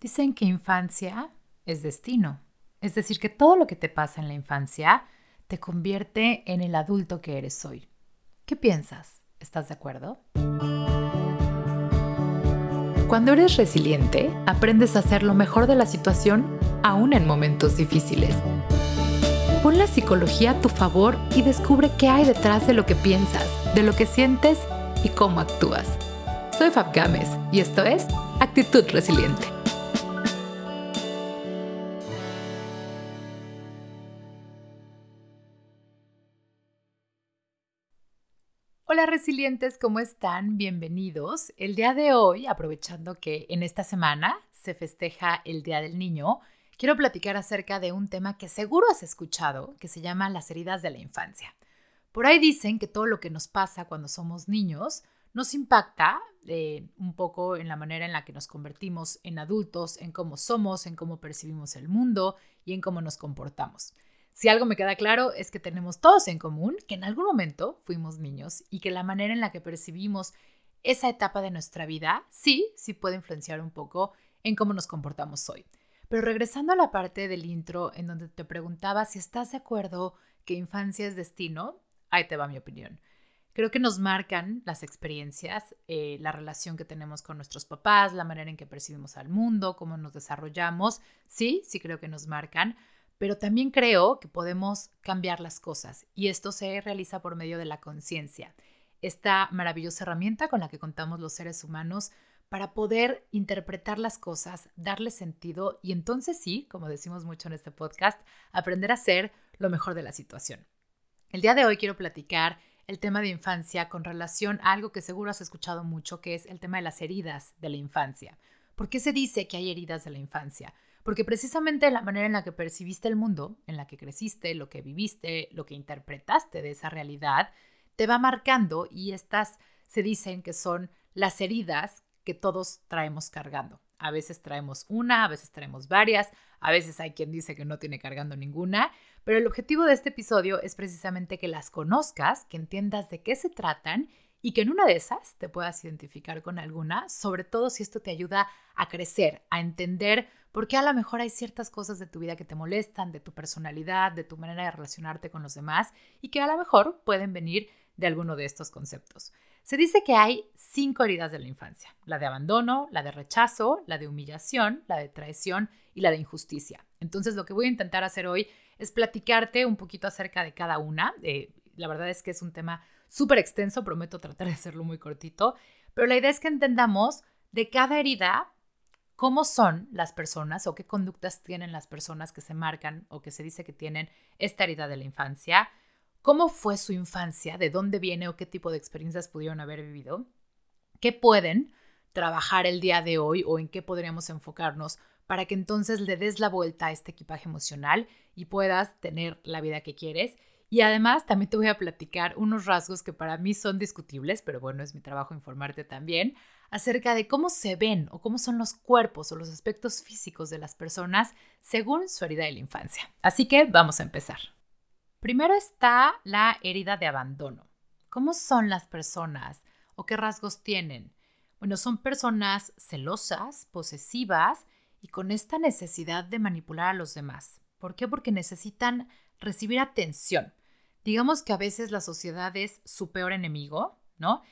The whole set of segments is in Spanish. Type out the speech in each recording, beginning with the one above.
Dicen que infancia es destino, es decir, que todo lo que te pasa en la infancia te convierte en el adulto que eres hoy. ¿Qué piensas? ¿Estás de acuerdo? Cuando eres resiliente, aprendes a hacer lo mejor de la situación aún en momentos difíciles. Pon la psicología a tu favor y descubre qué hay detrás de lo que piensas, de lo que sientes y cómo actúas. Soy Fab Gámez y esto es Actitud Resiliente. Resilientes, ¿cómo están? Bienvenidos. El día de hoy, aprovechando que en esta semana se festeja el Día del Niño, quiero platicar acerca de un tema que seguro has escuchado, que se llama las heridas de la infancia. Por ahí dicen que todo lo que nos pasa cuando somos niños nos impacta eh, un poco en la manera en la que nos convertimos en adultos, en cómo somos, en cómo percibimos el mundo y en cómo nos comportamos. Si algo me queda claro es que tenemos todos en común que en algún momento fuimos niños y que la manera en la que percibimos esa etapa de nuestra vida sí, sí puede influenciar un poco en cómo nos comportamos hoy. Pero regresando a la parte del intro en donde te preguntaba si estás de acuerdo que infancia es destino, ahí te va mi opinión. Creo que nos marcan las experiencias, eh, la relación que tenemos con nuestros papás, la manera en que percibimos al mundo, cómo nos desarrollamos. Sí, sí creo que nos marcan, pero también creo que podemos cambiar las cosas y esto se realiza por medio de la conciencia, esta maravillosa herramienta con la que contamos los seres humanos para poder interpretar las cosas, darle sentido y entonces sí, como decimos mucho en este podcast, aprender a ser lo mejor de la situación. El día de hoy quiero platicar el tema de infancia con relación a algo que seguro has escuchado mucho, que es el tema de las heridas de la infancia. ¿Por qué se dice que hay heridas de la infancia? Porque precisamente la manera en la que percibiste el mundo, en la que creciste, lo que viviste, lo que interpretaste de esa realidad, te va marcando y estas se dicen que son las heridas que todos traemos cargando. A veces traemos una, a veces traemos varias, a veces hay quien dice que no tiene cargando ninguna, pero el objetivo de este episodio es precisamente que las conozcas, que entiendas de qué se tratan y que en una de esas te puedas identificar con alguna, sobre todo si esto te ayuda a crecer, a entender por qué a lo mejor hay ciertas cosas de tu vida que te molestan, de tu personalidad, de tu manera de relacionarte con los demás y que a lo mejor pueden venir de alguno de estos conceptos. Se dice que hay cinco heridas de la infancia, la de abandono, la de rechazo, la de humillación, la de traición y la de injusticia. Entonces lo que voy a intentar hacer hoy es platicarte un poquito acerca de cada una. Eh, la verdad es que es un tema súper extenso, prometo tratar de hacerlo muy cortito, pero la idea es que entendamos de cada herida cómo son las personas o qué conductas tienen las personas que se marcan o que se dice que tienen esta herida de la infancia, cómo fue su infancia, de dónde viene o qué tipo de experiencias pudieron haber vivido, qué pueden trabajar el día de hoy o en qué podríamos enfocarnos para que entonces le des la vuelta a este equipaje emocional y puedas tener la vida que quieres y además también te voy a platicar unos rasgos que para mí son discutibles, pero bueno, es mi trabajo informarte también, acerca de cómo se ven o cómo son los cuerpos o los aspectos físicos de las personas según su herida de la infancia. Así que vamos a empezar. Primero está la herida de abandono. ¿Cómo son las personas o qué rasgos tienen? Bueno, son personas celosas, posesivas y con esta necesidad de manipular a los demás. ¿Por qué? Porque necesitan recibir atención. Digamos que a veces la sociedad es su peor enemigo, ¿no?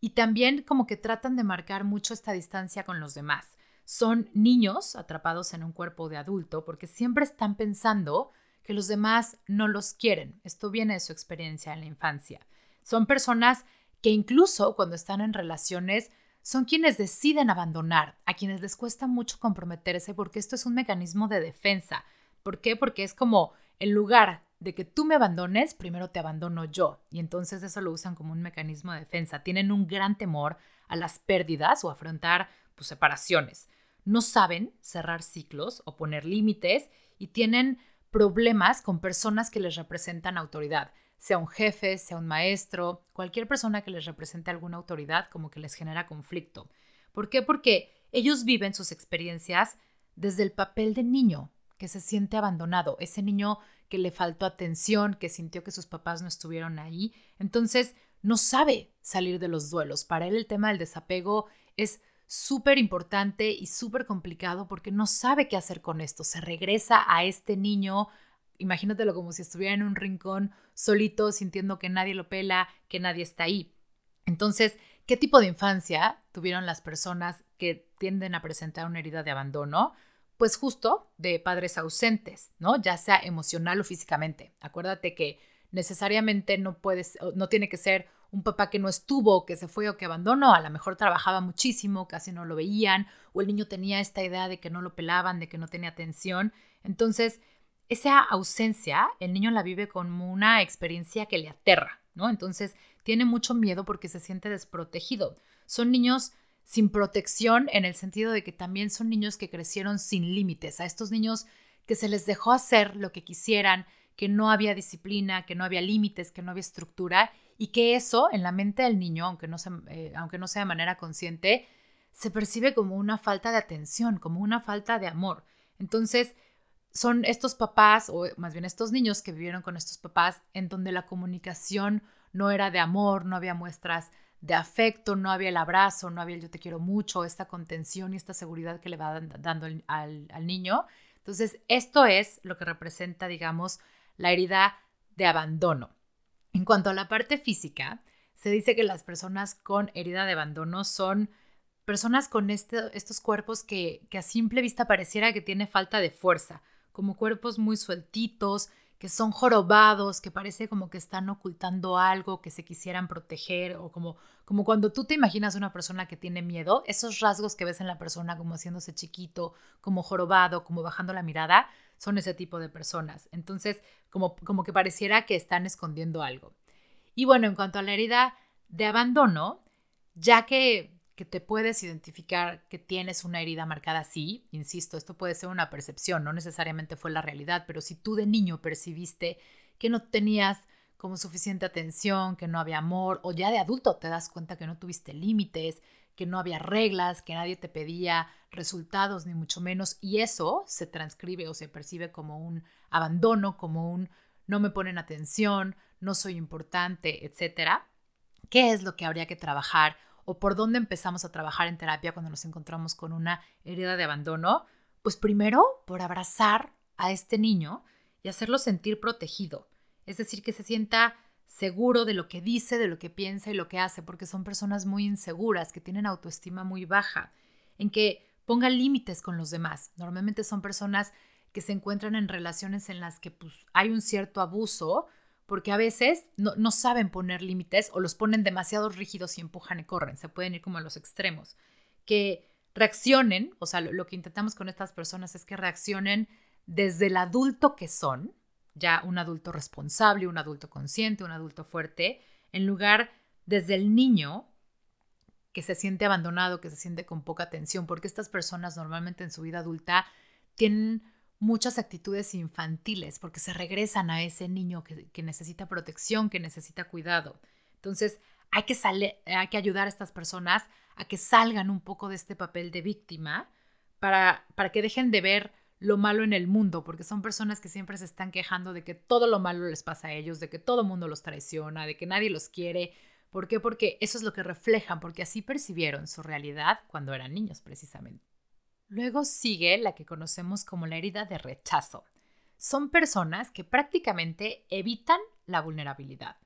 Y también como que tratan de marcar mucho esta distancia con los demás. Son niños atrapados en un cuerpo de adulto porque siempre están pensando que los demás no los quieren. Esto viene de su experiencia en la infancia. Son personas que incluso cuando están en relaciones son quienes deciden abandonar, a quienes les cuesta mucho comprometerse porque esto es un mecanismo de defensa. ¿Por qué? Porque es como en lugar de que tú me abandones, primero te abandono yo. Y entonces eso lo usan como un mecanismo de defensa. Tienen un gran temor a las pérdidas o afrontar pues, separaciones. No saben cerrar ciclos o poner límites y tienen problemas con personas que les representan autoridad, sea un jefe, sea un maestro, cualquier persona que les represente alguna autoridad como que les genera conflicto. ¿Por qué? Porque ellos viven sus experiencias desde el papel de niño, que se siente abandonado, ese niño que le faltó atención, que sintió que sus papás no estuvieron ahí, entonces no sabe salir de los duelos. Para él el tema del desapego es súper importante y súper complicado porque no sabe qué hacer con esto. Se regresa a este niño, imagínatelo como si estuviera en un rincón solito, sintiendo que nadie lo pela, que nadie está ahí. Entonces, ¿qué tipo de infancia tuvieron las personas que tienden a presentar una herida de abandono? Pues justo de padres ausentes, ¿no? Ya sea emocional o físicamente. Acuérdate que necesariamente no puedes, no tiene que ser un papá que no estuvo, que se fue o que abandonó, a lo mejor trabajaba muchísimo, casi no lo veían, o el niño tenía esta idea de que no lo pelaban, de que no tenía atención. Entonces, esa ausencia, el niño la vive como una experiencia que le aterra, ¿no? Entonces, tiene mucho miedo porque se siente desprotegido. Son niños sin protección en el sentido de que también son niños que crecieron sin límites, a estos niños que se les dejó hacer lo que quisieran, que no había disciplina, que no había límites, que no había estructura y que eso en la mente del niño, aunque no, sea, eh, sea de manera consciente, se percibe como una falta de atención, como una falta de amor. Entonces, son estos papás, o más bien estos niños que vivieron con estos papás, en donde la comunicación no era de amor, no había muestras de afecto, no había el abrazo, no había el yo te quiero mucho, esta contención y esta seguridad que le va dando al, niño. Entonces, esto es lo que representa, digamos, la herida de abandono. En cuanto a la parte física, se dice que las personas con herida de abandono son personas con este, estos cuerpos que, que a simple vista pareciera que tiene falta de fuerza, como cuerpos muy sueltitos, que son jorobados, que parece como que están ocultando algo, que se quisieran proteger, o como, como cuando tú te imaginas una persona que tiene miedo, esos rasgos que ves en la persona como haciéndose chiquito, como jorobado, como bajando la mirada, son ese tipo de personas. Entonces, como, como que pareciera que están escondiendo algo. Y bueno, en cuanto a la herida de abandono, ya que, que te puedes identificar que tienes una herida marcada así, insisto, esto puede ser una percepción, no necesariamente fue la realidad, pero si tú de niño percibiste que no tenías como suficiente atención, que no había amor, o ya de adulto te das cuenta que no tuviste límites, que no había reglas, que nadie te pedía resultados, ni mucho menos, y eso se transcribe o se percibe como un abandono, como un no me ponen atención, no soy importante, etcétera. ¿Qué es lo que habría que trabajar o por dónde empezamos a trabajar en terapia cuando nos encontramos con una herida de abandono? Pues primero por abrazar a este niño y hacerlo sentir protegido, es decir, que se sienta seguro de lo que dice, de lo que piensa y lo que hace, porque son personas muy inseguras, que tienen autoestima muy baja, en que pongan límites con los demás. Normalmente son personas que se encuentran en relaciones en las que pues, hay un cierto abuso, porque a veces no, saben poner límites o los ponen demasiado rígidos y empujan y corren, se pueden ir como a los extremos. Que reaccionen, o sea, lo que intentamos con estas personas es que reaccionen desde el adulto que son, ya un adulto responsable, un adulto consciente, un adulto fuerte, en lugar desde el niño que se siente abandonado, que se siente con poca atención, porque estas personas normalmente en su vida adulta tienen muchas actitudes infantiles, porque se regresan a ese niño que, necesita protección, que necesita cuidado. Entonces, hay que, hay que ayudar a estas personas a que salgan un poco de este papel de víctima para, para que dejen de ver lo malo en el mundo, porque son personas que siempre se están quejando de que todo lo malo les pasa a ellos, de que todo el mundo los traiciona, de que nadie los quiere. ¿Por qué? Porque eso es lo que reflejan, porque así percibieron su realidad cuando eran niños precisamente. Luego sigue la que conocemos como la herida de rechazo. Son personas que prácticamente evitan la vulnerabilidad,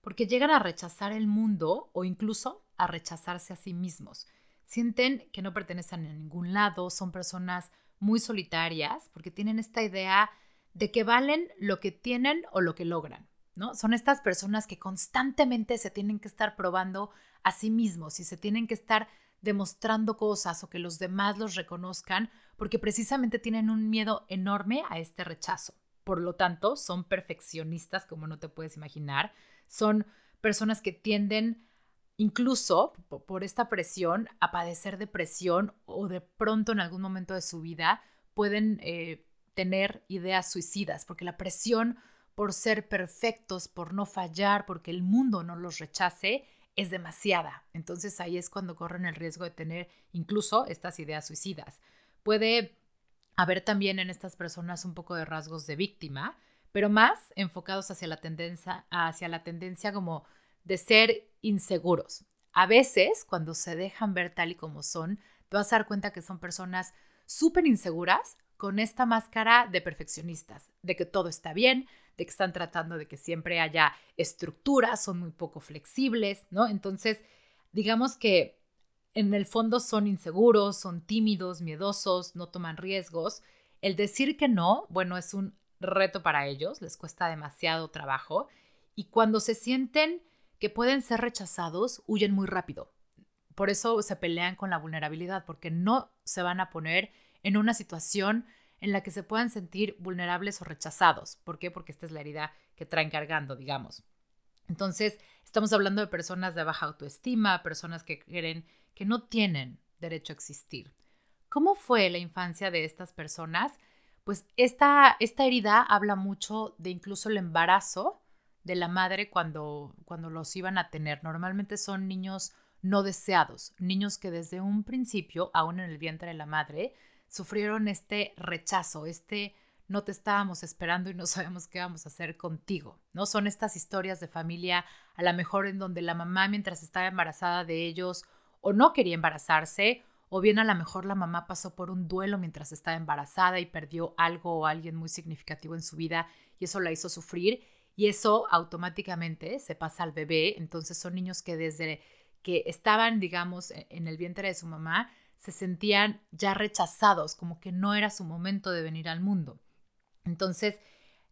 porque llegan a rechazar el mundo o incluso a rechazarse a sí mismos. Sienten que no pertenecen a ningún lado, son personas muy solitarias porque tienen esta idea de que valen lo que tienen o lo que logran, ¿no? Son estas personas que constantemente se tienen que estar probando a sí mismos y se tienen que estar demostrando cosas o que los demás los reconozcan porque precisamente tienen un miedo enorme a este rechazo. Por lo tanto, son perfeccionistas como no te puedes imaginar, son personas que tienden incluso por esta presión a padecer depresión o de pronto en algún momento de su vida pueden eh, tener ideas suicidas, porque la presión por ser perfectos, por no fallar, porque el mundo no los rechace, es demasiada. Entonces ahí es cuando corren el riesgo de tener incluso estas ideas suicidas. Puede haber también en estas personas un poco de rasgos de víctima, pero más enfocados hacia la tendencia, hacia la tendencia como de ser inseguros. A veces, cuando se dejan ver tal y como son, te vas a dar cuenta que son personas súper inseguras con esta máscara de perfeccionistas, de que todo está bien, de que están tratando de que siempre haya estructura, son muy poco flexibles, ¿no? Entonces, digamos que en el fondo son inseguros, son tímidos, miedosos, no toman riesgos. El decir que no, bueno, es un reto para ellos, les cuesta demasiado trabajo y cuando se sienten que pueden ser rechazados, huyen muy rápido. Por eso se pelean con la vulnerabilidad, porque no se van a poner en una situación en la que se puedan sentir vulnerables o rechazados. ¿Por qué? Porque esta es la herida que traen cargando, digamos. Entonces, estamos hablando de personas de baja autoestima, personas que creen que no tienen derecho a existir. ¿Cómo fue la infancia de estas personas? Pues esta, esta herida habla mucho de incluso el embarazo de la madre cuando, cuando los iban a tener. Normalmente son niños no deseados, niños que desde un principio, aún en el vientre de la madre, sufrieron este rechazo, este no te estábamos esperando y no sabemos qué vamos a hacer contigo, ¿no? Son estas historias de familia, a lo mejor en donde la mamá mientras estaba embarazada de ellos o no quería embarazarse, o bien a lo mejor la mamá pasó por un duelo mientras estaba embarazada y perdió algo o alguien muy significativo en su vida y eso la hizo sufrir y eso automáticamente se pasa al bebé, entonces son niños que desde que estaban, digamos, e-, en el vientre de su mamá, se sentían ya rechazados, como que no era su momento de venir al mundo. Entonces,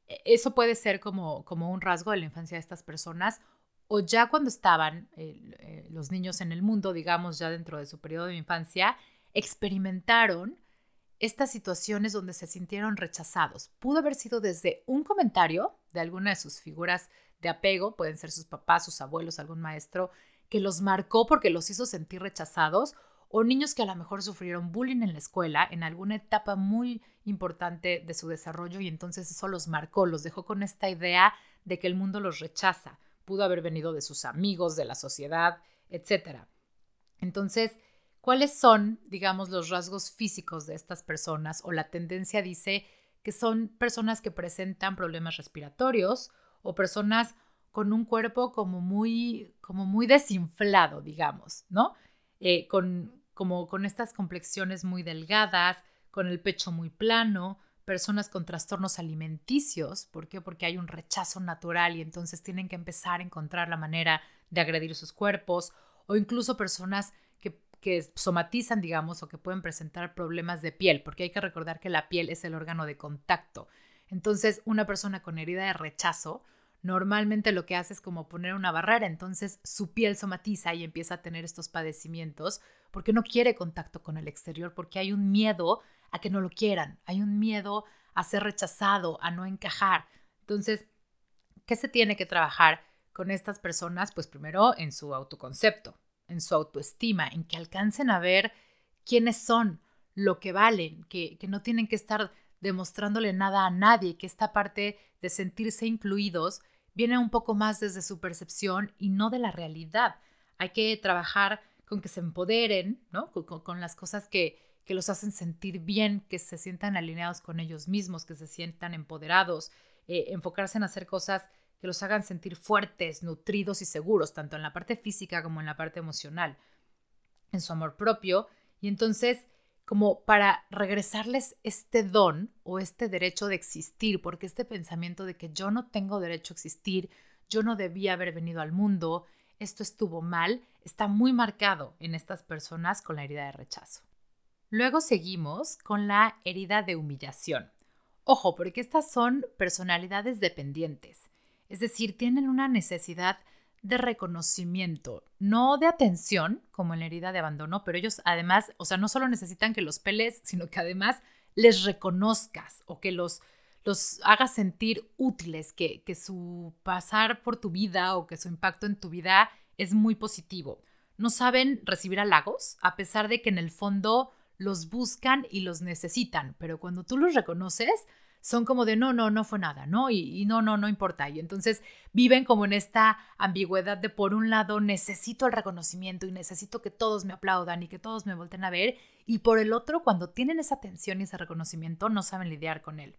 e, eso puede ser como, como un rasgo de la infancia de estas personas, o ya cuando estaban eh, los niños en el mundo, digamos, ya dentro de su periodo de infancia, experimentaron estas situaciones donde se sintieron rechazados. Pudo haber sido desde un comentario de alguna de sus figuras de apego, pueden ser sus papás, sus abuelos, algún maestro, que los marcó porque los hizo sentir rechazados, o niños que a lo mejor sufrieron bullying en la escuela en alguna etapa muy importante de su desarrollo y entonces eso los marcó, los dejó con esta idea de que el mundo los rechaza. Pudo haber venido de sus amigos, de la sociedad, etc. Entonces, ¿cuáles son, digamos, los rasgos físicos de estas personas? O la tendencia dice que son personas que presentan problemas respiratorios o personas con un cuerpo como muy, como muy desinflado, digamos, ¿no? Eh, con, como con estas complexiones muy delgadas, con el pecho muy plano, personas con trastornos alimenticios. ¿Por qué? Porque hay un rechazo natural y entonces tienen que empezar a encontrar la manera de agredir sus cuerpos, o incluso personas que, somatizan, digamos, o que pueden presentar problemas de piel, porque hay que recordar que la piel es el órgano de contacto. Entonces, una persona con herida de rechazo normalmente lo que hace es como poner una barrera, entonces su piel somatiza y empieza a tener estos padecimientos porque no quiere contacto con el exterior, porque hay un miedo a que no lo quieran, hay un miedo a ser rechazado, a no encajar. Entonces, ¿qué se tiene que trabajar con estas personas? Pues primero en su autoconcepto, en su autoestima, en que alcancen a ver quiénes son, lo que valen, que, que no tienen que estar demostrándole nada a nadie, que esta parte de sentirse incluidos viene un poco más desde su percepción y no de la realidad. Hay que trabajar con que se empoderen, ¿no? Con, las cosas que, que, los hacen sentir bien, que se sientan alineados con ellos mismos, que se sientan empoderados, eh, enfocarse en hacer cosas que los hagan sentir fuertes, nutridos y seguros, tanto en la parte física como en la parte emocional, en su amor propio. Y entonces como para regresarles este don o este derecho de existir, porque este pensamiento de que yo no tengo derecho a existir, yo no debía haber venido al mundo, esto estuvo mal, está muy marcado en estas personas con la herida de rechazo. Luego seguimos con la herida de humillación. Ojo, porque estas son personalidades dependientes, es decir, tienen una necesidad de reconocimiento, no de atención, como en la herida de abandono, pero ellos además, o sea, no solo necesitan que los peles, sino que además les reconozcas o que los, los hagas sentir útiles, que, que su pasar por tu vida o que su impacto en tu vida es muy positivo. No saben recibir halagos, a pesar de que en el fondo los buscan y los necesitan, pero cuando tú los reconoces, son como de no, no, no fue nada, ¿no? Y, no, no, no importa. Y entonces viven como en esta ambigüedad de por un lado necesito el reconocimiento y necesito que todos me aplaudan y que todos me volten a ver. Y por el otro, cuando tienen esa atención y ese reconocimiento, no saben lidiar con él.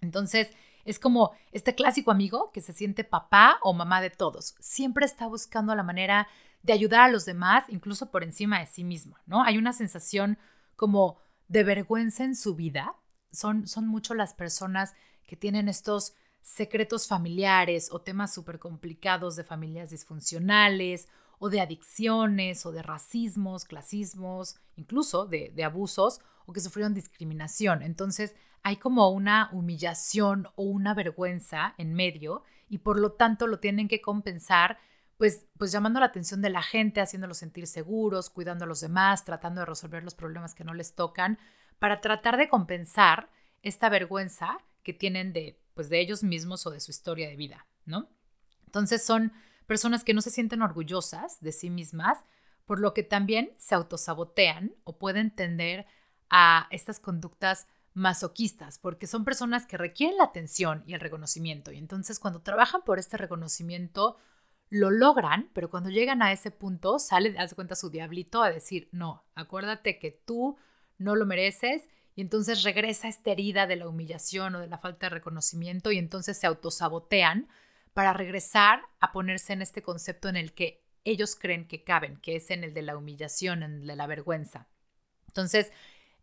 Entonces, es como este clásico amigo que se siente papá o mamá de todos. Siempre está buscando la manera de ayudar a los demás, incluso por encima de sí mismo, ¿no? Hay una sensación como de vergüenza en su vida. Son, son mucho las personas que tienen estos secretos familiares o temas súper complicados de familias disfuncionales o de adicciones o de racismos, clasismos, incluso de, de abusos o que sufrieron discriminación. Entonces hay como una humillación o una vergüenza en medio y por lo tanto lo tienen que compensar pues, pues llamando la atención de la gente, haciéndolos sentir seguros, cuidando a los demás, tratando de resolver los problemas que no les tocan, para tratar de compensar esta vergüenza que tienen de, pues, de ellos mismos o de su historia de vida, ¿no? Entonces son personas que no se sienten orgullosas de sí mismas, por lo que también se autosabotean o pueden tender a estas conductas masoquistas, porque son personas que requieren la atención y el reconocimiento. Y entonces cuando trabajan por este reconocimiento, lo logran, pero cuando llegan a ese punto, sale, hace cuenta su diablito a decir, no, acuérdate que tú no lo mereces. Y entonces regresa esta herida de la humillación o de la falta de reconocimiento y entonces se autosabotean para regresar a ponerse en este concepto en el que ellos creen que caben, que es en el de la humillación, en el de la vergüenza. Entonces,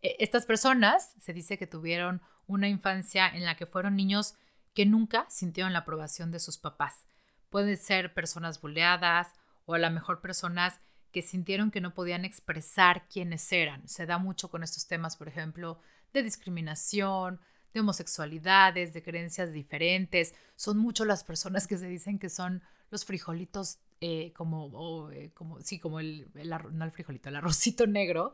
estas personas se dice que tuvieron una infancia en la que fueron niños que nunca sintieron la aprobación de sus papás. Pueden ser personas buleadas o a lo mejor personas que sintieron que no podían expresar quiénes eran. Se da mucho con estos temas, por ejemplo, de discriminación, de homosexualidades, de creencias diferentes. Son mucho las personas que se dicen que son los frijolitos, eh, como, eh, como, sí, como el, no el frijolito, el arrocito negro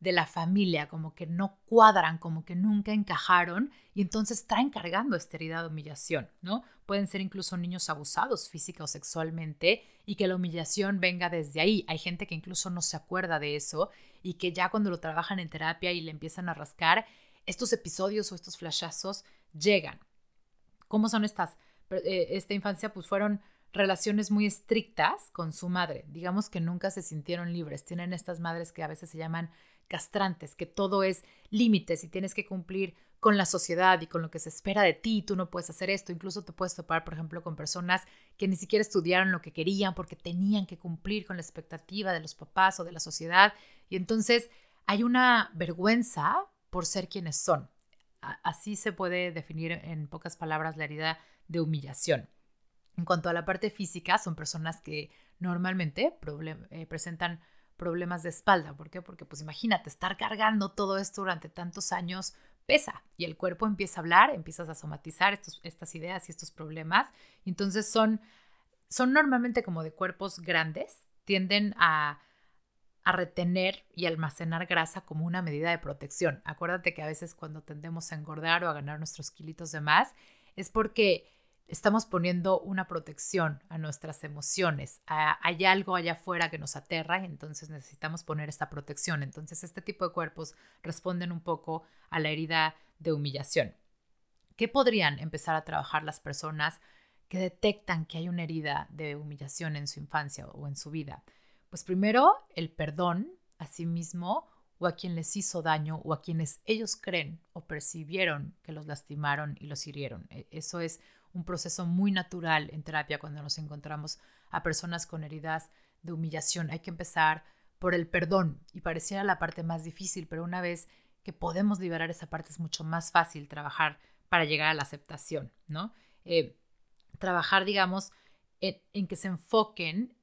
de la familia, como que no cuadran, como que nunca encajaron y entonces traen cargando esta herida de humillación, ¿no? Pueden ser incluso niños abusados física o sexualmente y que la humillación venga desde ahí. Hay gente que incluso no se acuerda de eso y que ya cuando lo trabajan en terapia y le empiezan a rascar, estos episodios o estos flashazos llegan. ¿Cómo son estas? Eh, esta infancia pues fueron relaciones muy estrictas con su madre. Digamos que nunca se sintieron libres. Tienen estas madres que a veces se llaman castrantes, que todo es límites y tienes que cumplir con la sociedad y con lo que se espera de ti, tú no puedes hacer esto, incluso te puedes topar, por ejemplo, con personas que ni siquiera estudiaron lo que querían porque tenían que cumplir con la expectativa de los papás o de la sociedad y entonces hay una vergüenza por ser quienes son. Así se puede definir en pocas palabras la herida de humillación. En cuanto a la parte física, son personas que normalmente eh, presentan problemas de espalda. ¿Por qué? Porque pues imagínate, estar cargando todo esto durante tantos años pesa y el cuerpo empieza a hablar, empiezas a somatizar estas ideas y estos problemas. entonces son, son normalmente como de cuerpos grandes, tienden a a retener y almacenar grasa como una medida de protección. Acuérdate que a veces cuando tendemos a engordar o a ganar nuestros kilitos de más es porque estamos poniendo una protección a nuestras emociones. hay algo allá afuera que nos aterra y entonces necesitamos poner esta protección. Entonces este tipo de cuerpos responden un poco a la herida de humillación. ¿Qué podrían empezar a trabajar las personas que detectan que hay una herida de humillación en su infancia o en su vida? Pues primero, el perdón a sí mismo o a quien les hizo daño o a quienes ellos creen o percibieron que los lastimaron y los hirieron. E, eso es un proceso muy natural en terapia cuando nos encontramos a personas con heridas de humillación. Hay que empezar por el perdón y pareciera la parte más difícil, pero una vez que podemos liberar esa parte es mucho más fácil trabajar para llegar a la aceptación, ¿no? Eh, trabajar, digamos, en, que se enfoquen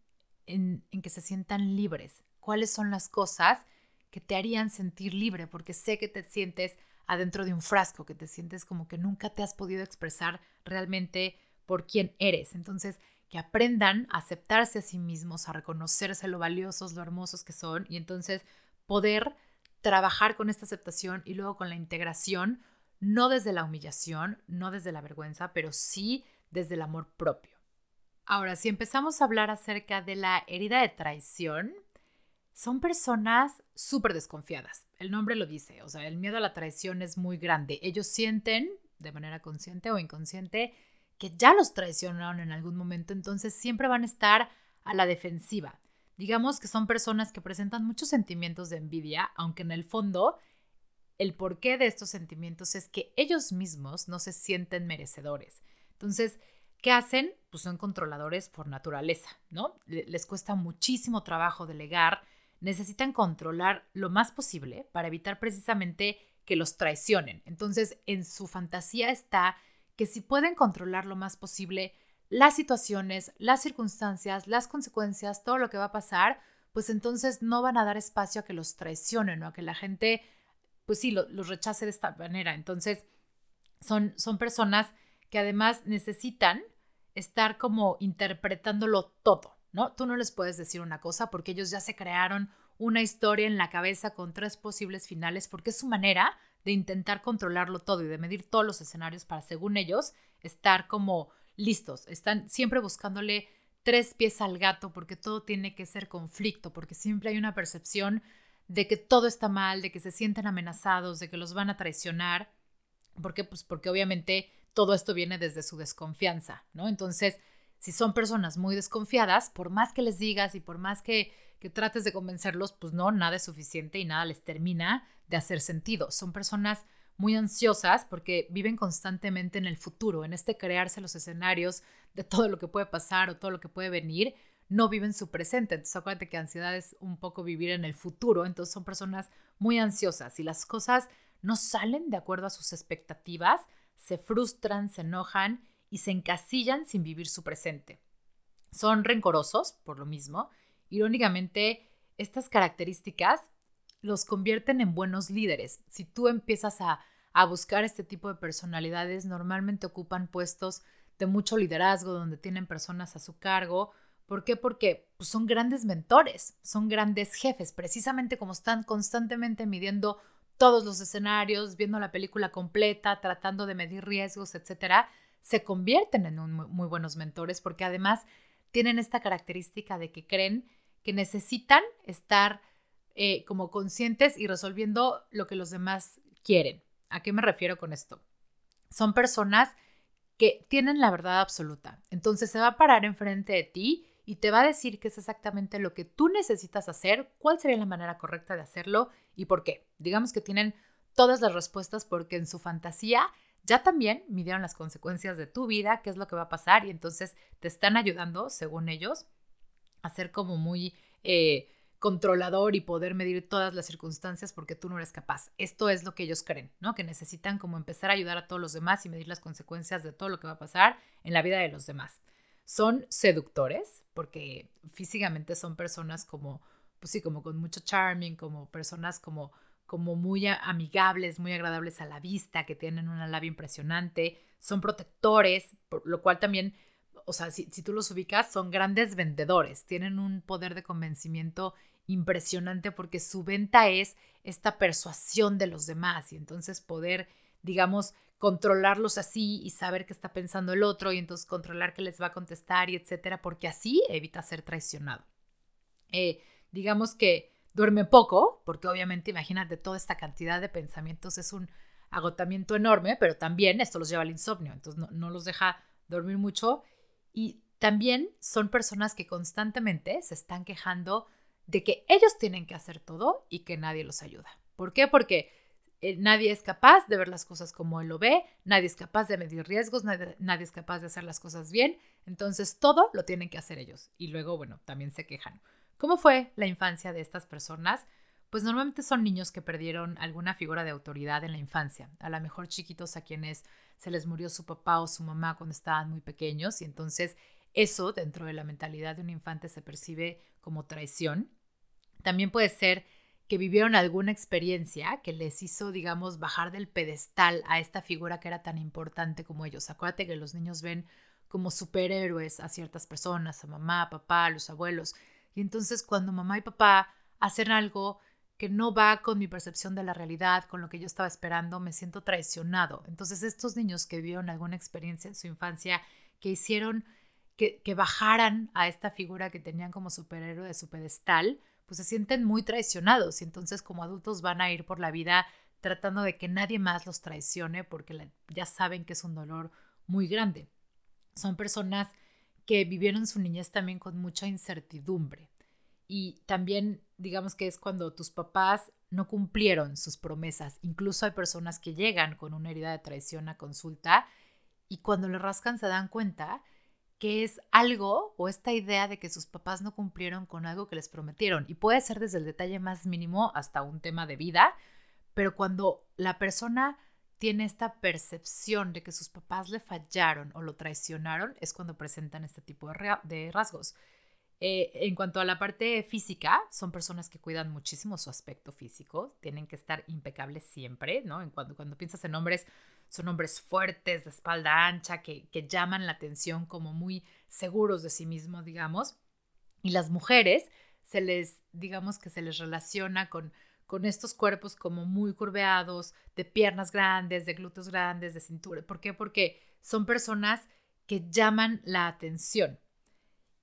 en, que se sientan libres. ¿Cuáles son las cosas que te harían sentir libre? Porque sé que te sientes adentro de un frasco, que te sientes como que nunca te has podido expresar realmente por quién eres. Entonces, que aprendan a aceptarse a sí mismos, a reconocerse lo valiosos, lo hermosos que son y entonces poder trabajar con esta aceptación y luego con la integración, no desde la humillación, no desde la vergüenza, pero sí desde el amor propio. Ahora, si empezamos a hablar acerca de la herida de traición, son personas súper desconfiadas. El nombre lo dice, o sea, el miedo a la traición es muy grande. Ellos sienten, de manera consciente o inconsciente, que ya los traicionaron en algún momento, entonces siempre van a estar a la defensiva. Digamos que son personas que presentan muchos sentimientos de envidia, aunque en el fondo el porqué de estos sentimientos es que ellos mismos no se sienten merecedores. Entonces, ¿Qué hacen? Pues son controladores por naturaleza, ¿no? Les cuesta muchísimo trabajo delegar, necesitan controlar lo más posible para evitar precisamente que los traicionen. Entonces, en su fantasía está que si pueden controlar lo más posible las situaciones, las circunstancias, las consecuencias, todo lo que va a pasar, pues entonces no van a dar espacio a que los traicionen o a que la gente, pues sí, los rechace de esta manera. Entonces, son, son personas que además necesitan estar como interpretándolo todo, ¿no? Tú no les puedes decir una cosa porque ellos ya se crearon una historia en la cabeza con tres posibles finales porque es su manera de intentar controlarlo todo y de medir todos los escenarios para, según ellos, estar como listos. Están siempre buscándole tres pies al gato porque todo tiene que ser conflicto, porque siempre hay una percepción de que todo está mal, de que se sienten amenazados, de que los van a traicionar. ¿Por qué? Pues porque obviamente todo esto viene desde su desconfianza, ¿no? Entonces, si son personas muy desconfiadas, por más que les digas y por más que, que trates de convencerlos, pues no, nada es suficiente y nada les termina de hacer sentido. Son personas muy ansiosas porque viven constantemente en el futuro, en este crearse los escenarios de todo lo que puede pasar o todo lo que puede venir, no viven su presente. Entonces acuérdate que ansiedad es un poco vivir en el futuro, entonces son personas muy ansiosas y las cosas no salen de acuerdo a sus expectativas, se frustran, se enojan y se encasillan sin vivir su presente. Son rencorosos, por lo mismo. Irónicamente, estas características los convierten en buenos líderes. Si tú empiezas a, buscar este tipo de personalidades, normalmente ocupan puestos de mucho liderazgo, donde tienen personas a su cargo. ¿Por qué? Porque pues, son grandes mentores, son grandes jefes, precisamente como están constantemente midiendo todos los escenarios, viendo la película completa, tratando de medir riesgos, etcétera, se convierten en muy buenos mentores porque además tienen esta característica de que creen que necesitan estar eh, como conscientes y resolviendo lo que los demás quieren. ¿A qué me refiero con esto? Son personas que tienen la verdad absoluta. Entonces se va a parar enfrente de ti y te va a decir qué es exactamente lo que tú necesitas hacer, cuál sería la manera correcta de hacerlo y por qué. Digamos que tienen todas las respuestas porque en su fantasía ya también midieron las consecuencias de tu vida, qué es lo que va a pasar y entonces te están ayudando, según ellos, a ser como muy eh, controlador y poder medir todas las circunstancias porque tú no eres capaz. Esto es lo que ellos creen, ¿no? Que necesitan como empezar a ayudar a todos los demás y medir las consecuencias de todo lo que va a pasar en la vida de los demás. Son seductores porque físicamente son personas como, pues sí, como con mucho charming, como personas como como muy amigables, muy agradables a la vista, que tienen una labia impresionante, son protectores, por lo cual también o sea, si, tú los ubicas, son grandes vendedores, tienen un poder de convencimiento impresionante porque su venta es esta persuasión de los demás y entonces poder, digamos, controlarlos así y saber qué está pensando el otro y entonces controlar qué les va a contestar y etcétera, porque así evita ser traicionado. Eh, digamos que duerme poco, porque obviamente imagínate toda esta cantidad de pensamientos es un agotamiento enorme, pero también esto los lleva al insomnio, entonces no, no los deja dormir mucho y también son personas que constantemente se están quejando de que ellos tienen que hacer todo y que nadie los ayuda. ¿Por qué? Porque eh, nadie es capaz de ver las cosas como él lo ve, nadie es capaz de medir riesgos, nadie, nadie, es capaz de hacer las cosas bien, entonces todo lo tienen que hacer ellos. Y luego, bueno, también se quejan. ¿Cómo fue la infancia de estas personas? Pues normalmente son niños que perdieron alguna figura de autoridad en la infancia, a lo mejor chiquitos a quienes se les murió su papá o su mamá cuando estaban muy pequeños y entonces eso dentro de la mentalidad de un infante se percibe como traición. También puede ser que vivieron alguna experiencia que les hizo, digamos, bajar del pedestal a esta figura que era tan importante como ellos. Acuérdate que los niños ven como superhéroes a ciertas personas, a mamá, papá, los abuelos. Y entonces cuando mamá y papá hacen algo que no va con mi percepción de la realidad, con lo que yo estaba esperando, me siento traicionado. Entonces estos niños que vieron alguna experiencia en su infancia, que hicieron que, que bajaran a esta figura que tenían como superhéroe de su pedestal, pues se sienten muy traicionados y entonces como adultos van a ir por la vida tratando de que nadie más los traicione porque ya saben que es un dolor muy grande. Son personas que vivieron su niñez también con mucha incertidumbre y también digamos que es cuando tus papás no cumplieron sus promesas. Incluso hay personas que llegan con una herida de traición a consulta y cuando le rascan se dan cuenta que es algo o esta idea de que sus papás no cumplieron con algo que les prometieron. Y puede ser desde el detalle más mínimo hasta un tema de vida, pero cuando la persona tiene esta percepción de que sus papás le fallaron o lo traicionaron, es cuando presentan este tipo de, rasgos. Eh, en cuanto a la parte física, son personas que cuidan muchísimo su aspecto físico, tienen que estar impecables siempre, ¿no? En cuando, cuando piensas en hombres, son hombres fuertes, de espalda ancha, que, que llaman la atención como muy seguros de sí mismos, digamos. Y las mujeres se les, digamos que se les relaciona con con estos cuerpos como muy curveados, de piernas grandes, de glúteos grandes, de cintura. ¿Por qué? Porque son personas que llaman la atención.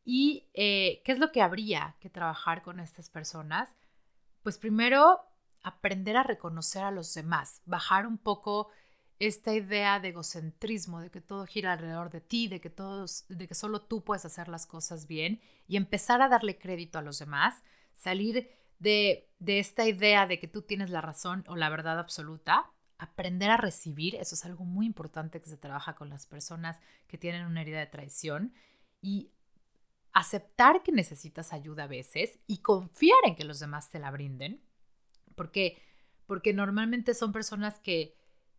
¿Y eh, qué es lo que habría que trabajar con estas personas? Pues primero, aprender a reconocer a los demás, bajar un poco esta idea de egocentrismo, de que todo gira alrededor de ti, de que, todos, de que solo tú puedes hacer las cosas bien y empezar a darle crédito a los demás, salir de, esta idea de que tú tienes la razón o la verdad absoluta, aprender a recibir, eso es algo muy importante que se trabaja con las personas que tienen una herida de traición y aceptar que necesitas ayuda a veces y confiar en que los demás te la brinden, porque, porque normalmente son personas que,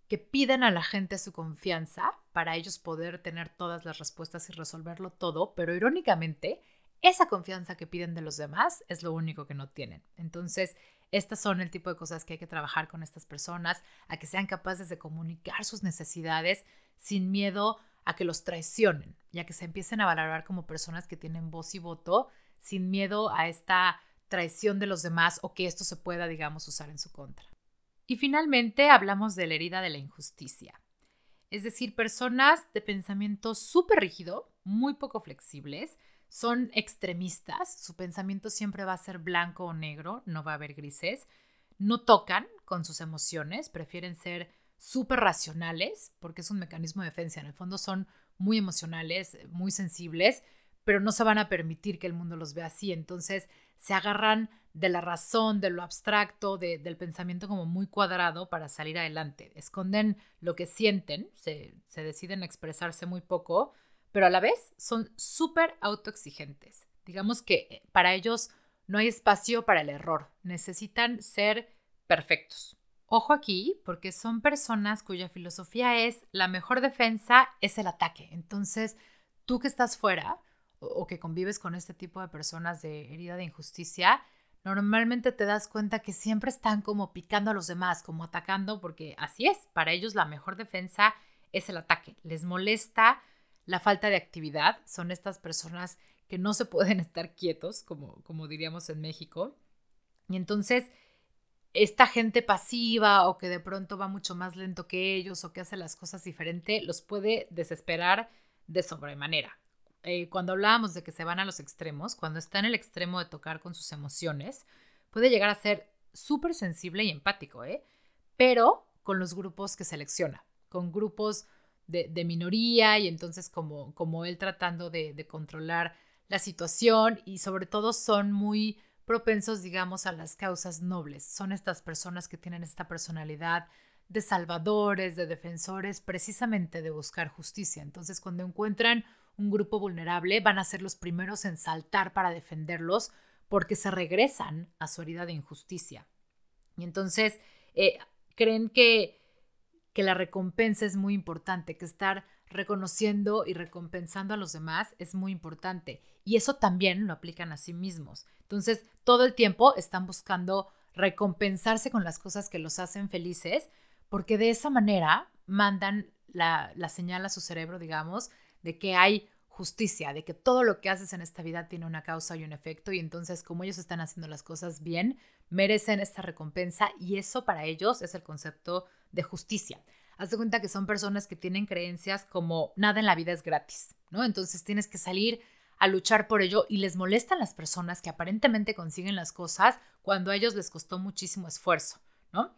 que piden a la gente su confianza para ellos poder tener todas las respuestas y resolverlo todo, pero irónicamente esa confianza que piden de los demás es lo único que no tienen. Entonces, estas son el tipo de cosas que hay que trabajar con estas personas, a que sean capaces de comunicar sus necesidades sin miedo a que los traicionen, ya que se empiecen a valorar como personas que tienen voz y voto, sin miedo a esta traición de los demás o que esto se pueda, digamos, usar en su contra. Y finalmente hablamos de la herida de la injusticia. Es decir, personas de pensamiento súper rígido, muy poco flexibles, son extremistas, su pensamiento siempre va a ser blanco o negro, no va a haber grises, no tocan con sus emociones, prefieren ser súper racionales, porque es un mecanismo de defensa, en el fondo son muy emocionales, muy sensibles, pero no se van a permitir que el mundo los vea así, entonces se agarran de la razón, de lo abstracto, del pensamiento como muy cuadrado para salir adelante, esconden lo que sienten, se, se deciden expresarse muy poco, pero a la vez son súper autoexigentes. Digamos que eh, para ellos no hay espacio para el error, necesitan ser perfectos. Ojo aquí, porque son personas cuya filosofía es la mejor defensa es el ataque. Entonces, tú que estás fuera o, que convives con este tipo de personas de herida de injusticia, normalmente te das cuenta que siempre están como picando a los demás, como atacando, porque así es, para ellos la mejor defensa es el ataque. Les molesta la falta de actividad. Son estas personas que no se pueden estar quietos, como, como diríamos en México. Y entonces, esta gente pasiva o que de pronto va mucho más lento que ellos o que hace las cosas diferente, los puede desesperar de sobremanera. Eh, cuando hablábamos de que se van a los extremos, cuando está en el extremo de tocar con sus emociones, puede llegar a ser súper sensible y empático, ¿eh? pero con los grupos que selecciona, con grupos de, minoría y entonces como, como él tratando de, controlar la situación y sobre todo son muy propensos, digamos, a las causas nobles. Son estas personas que tienen esta personalidad de salvadores, de defensores, precisamente de buscar justicia. Entonces, cuando encuentran un grupo vulnerable, van a ser los primeros en saltar para defenderlos porque se regresan a su herida de injusticia. Y entonces, eh, creen que que la recompensa es muy importante, que estar reconociendo y recompensando a los demás es muy importante. Y eso también lo aplican a sí mismos. Entonces, todo el tiempo están buscando recompensarse con las cosas que los hacen felices, porque de esa manera mandan la, la señal a su cerebro, digamos, de que hay justicia, de que todo lo que haces en esta vida tiene una causa y un efecto, y entonces como ellos están haciendo las cosas bien, merecen esta recompensa y eso para ellos es el concepto de justicia. Haz de cuenta que son personas que tienen creencias como nada en la vida es gratis, ¿no? Entonces tienes que salir a luchar por ello y les molestan las personas que aparentemente consiguen las cosas cuando a ellos les costó muchísimo esfuerzo, ¿no?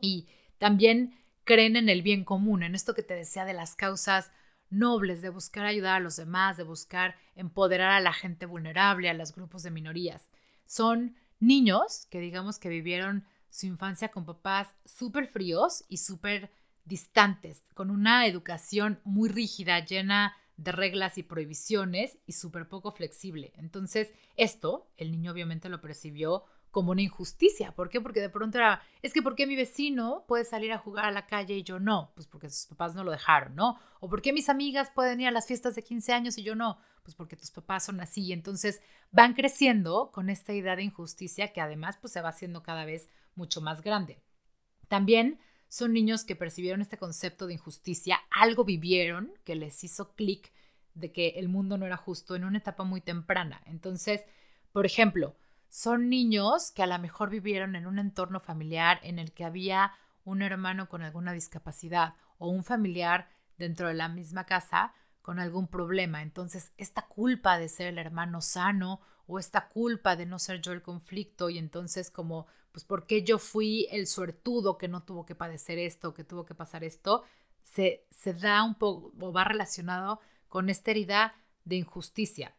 Y también creen en el bien común, en esto que te decía de las causas nobles, de buscar ayudar a los demás, de buscar empoderar a la gente vulnerable, a los grupos de minorías. Son niños que digamos que vivieron su infancia con papás súper fríos y súper distantes, con una educación muy rígida, llena de reglas y prohibiciones y súper poco flexible. Entonces, esto el niño obviamente lo percibió como una injusticia. ¿Por qué? Porque de pronto era, es que ¿por qué mi vecino puede salir a jugar a la calle y yo no? Pues porque sus papás no lo dejaron, ¿no? ¿O por qué mis amigas pueden ir a las fiestas de 15 años y yo no? Pues porque tus papás son así. Y entonces van creciendo con esta idea de injusticia que además pues se va haciendo cada vez mucho más grande. También son niños que percibieron este concepto de injusticia, algo vivieron que les hizo clic de que el mundo no era justo en una etapa muy temprana. Entonces, por ejemplo, son niños que a lo mejor vivieron en un entorno familiar en el que había un hermano con alguna discapacidad o un familiar dentro de la misma casa con algún problema. Entonces, esta culpa de ser el hermano sano o esta culpa de no ser yo el conflicto y entonces como, pues, ¿por qué yo fui el suertudo que no tuvo que padecer esto, que tuvo que pasar esto? Se, se da un poco o va relacionado con esta herida de injusticia.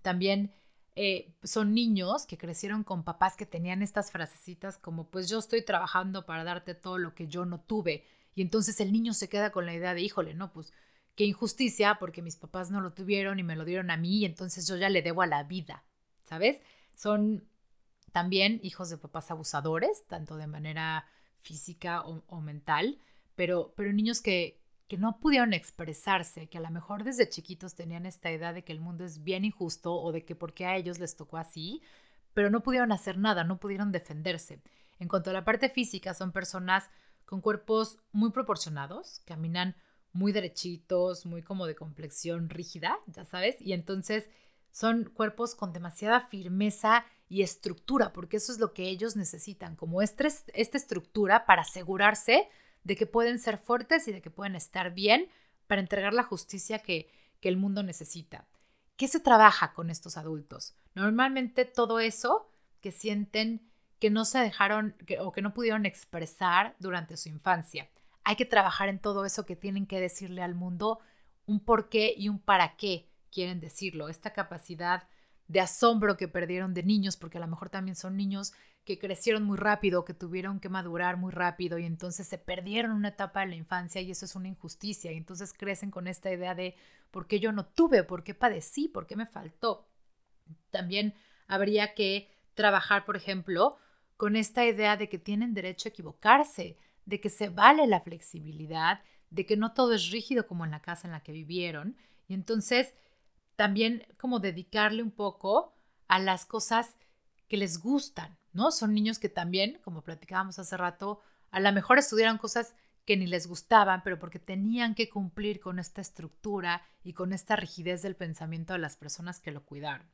También eh, son niños que crecieron con papás que tenían estas frasecitas como pues yo estoy trabajando para darte todo lo que yo no tuve y entonces el niño se queda con la idea de híjole, no, pues qué injusticia porque mis papás no lo tuvieron y me lo dieron a mí y entonces yo ya le debo a la vida, ¿sabes? Son también hijos de papás abusadores, tanto de manera física o, o mental, pero, pero niños que, que no pudieron expresarse, que a lo mejor desde chiquitos tenían esta idea de que el mundo es bien injusto o de que porque a ellos les tocó así, pero no pudieron hacer nada, no pudieron defenderse. En cuanto a la parte física, son personas con cuerpos muy proporcionados, caminan muy derechitos, muy como de complexión rígida, ya sabes, y entonces son cuerpos con demasiada firmeza y estructura, porque eso es lo que ellos necesitan, como esta estructura para asegurarse de que pueden ser fuertes y de que pueden estar bien para entregar la justicia que, el mundo necesita. ¿Qué se trabaja con estos adultos? Normalmente todo eso que sienten que no se dejaron o que no pudieron expresar durante su infancia. Hay que trabajar en todo eso que tienen que decirle al mundo un por qué y un para qué quieren decirlo. Esta capacidad de asombro que perdieron de niños, porque a lo mejor también son niños que crecieron muy rápido, que tuvieron que madurar muy rápido y entonces se perdieron una etapa de la infancia y eso es una injusticia. Y entonces crecen con esta idea de por qué yo no tuve, por qué padecí, por qué me faltó. También habría que trabajar, por ejemplo, con esta idea de que tienen derecho a equivocarse, de que se vale la flexibilidad, de que no todo es rígido como en la casa en la que vivieron. Y entonces también como dedicarle un poco a las cosas que les gustan, ¿no? Son niños que también, como platicábamos hace rato, a lo mejor estudiaron cosas que ni les gustaban, pero porque tenían que cumplir con esta estructura y con esta rigidez del pensamiento de las personas que lo cuidaron.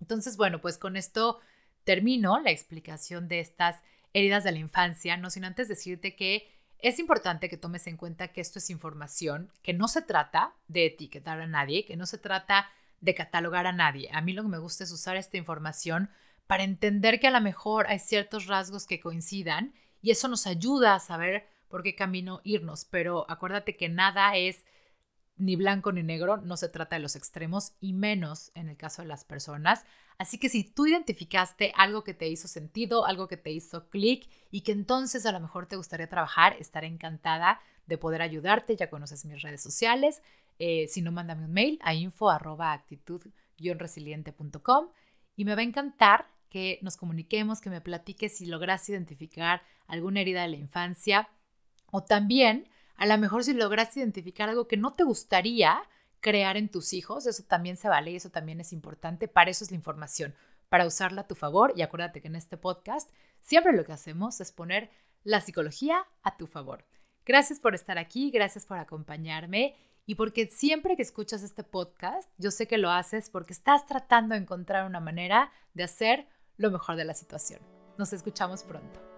Entonces, bueno, pues con esto termino la explicación de estas heridas de la infancia, no sin antes decirte que es importante que tomes en cuenta que esto es información, que no se trata de etiquetar a nadie, que no se trata de catalogar a nadie. A mí lo que me gusta es usar esta información para entender que a lo mejor hay ciertos rasgos que coincidan y eso nos ayuda a saber por qué camino irnos. Pero acuérdate que nada es ni blanco ni negro, no se trata de los extremos y menos en el caso de las personas. Así que si tú identificaste algo que te hizo sentido, algo que te hizo clic y que entonces a lo mejor te gustaría trabajar, estaré encantada de poder ayudarte. Ya conoces mis redes sociales. Eh, si no, mándame un mail a info resilientecom y me va a encantar que nos comuniquemos, que me platiques si logras identificar alguna herida de la infancia o también a lo mejor si logras identificar algo que no te gustaría crear en tus hijos, eso también se vale y eso también es importante. Para eso es la información, para usarla a tu favor. Y acuérdate que en este podcast siempre lo que hacemos es poner la psicología a tu favor. Gracias por estar aquí, gracias por acompañarme y porque siempre que escuchas este podcast, yo sé que lo haces porque estás tratando de encontrar una manera de hacer lo mejor de la situación. Nos escuchamos pronto.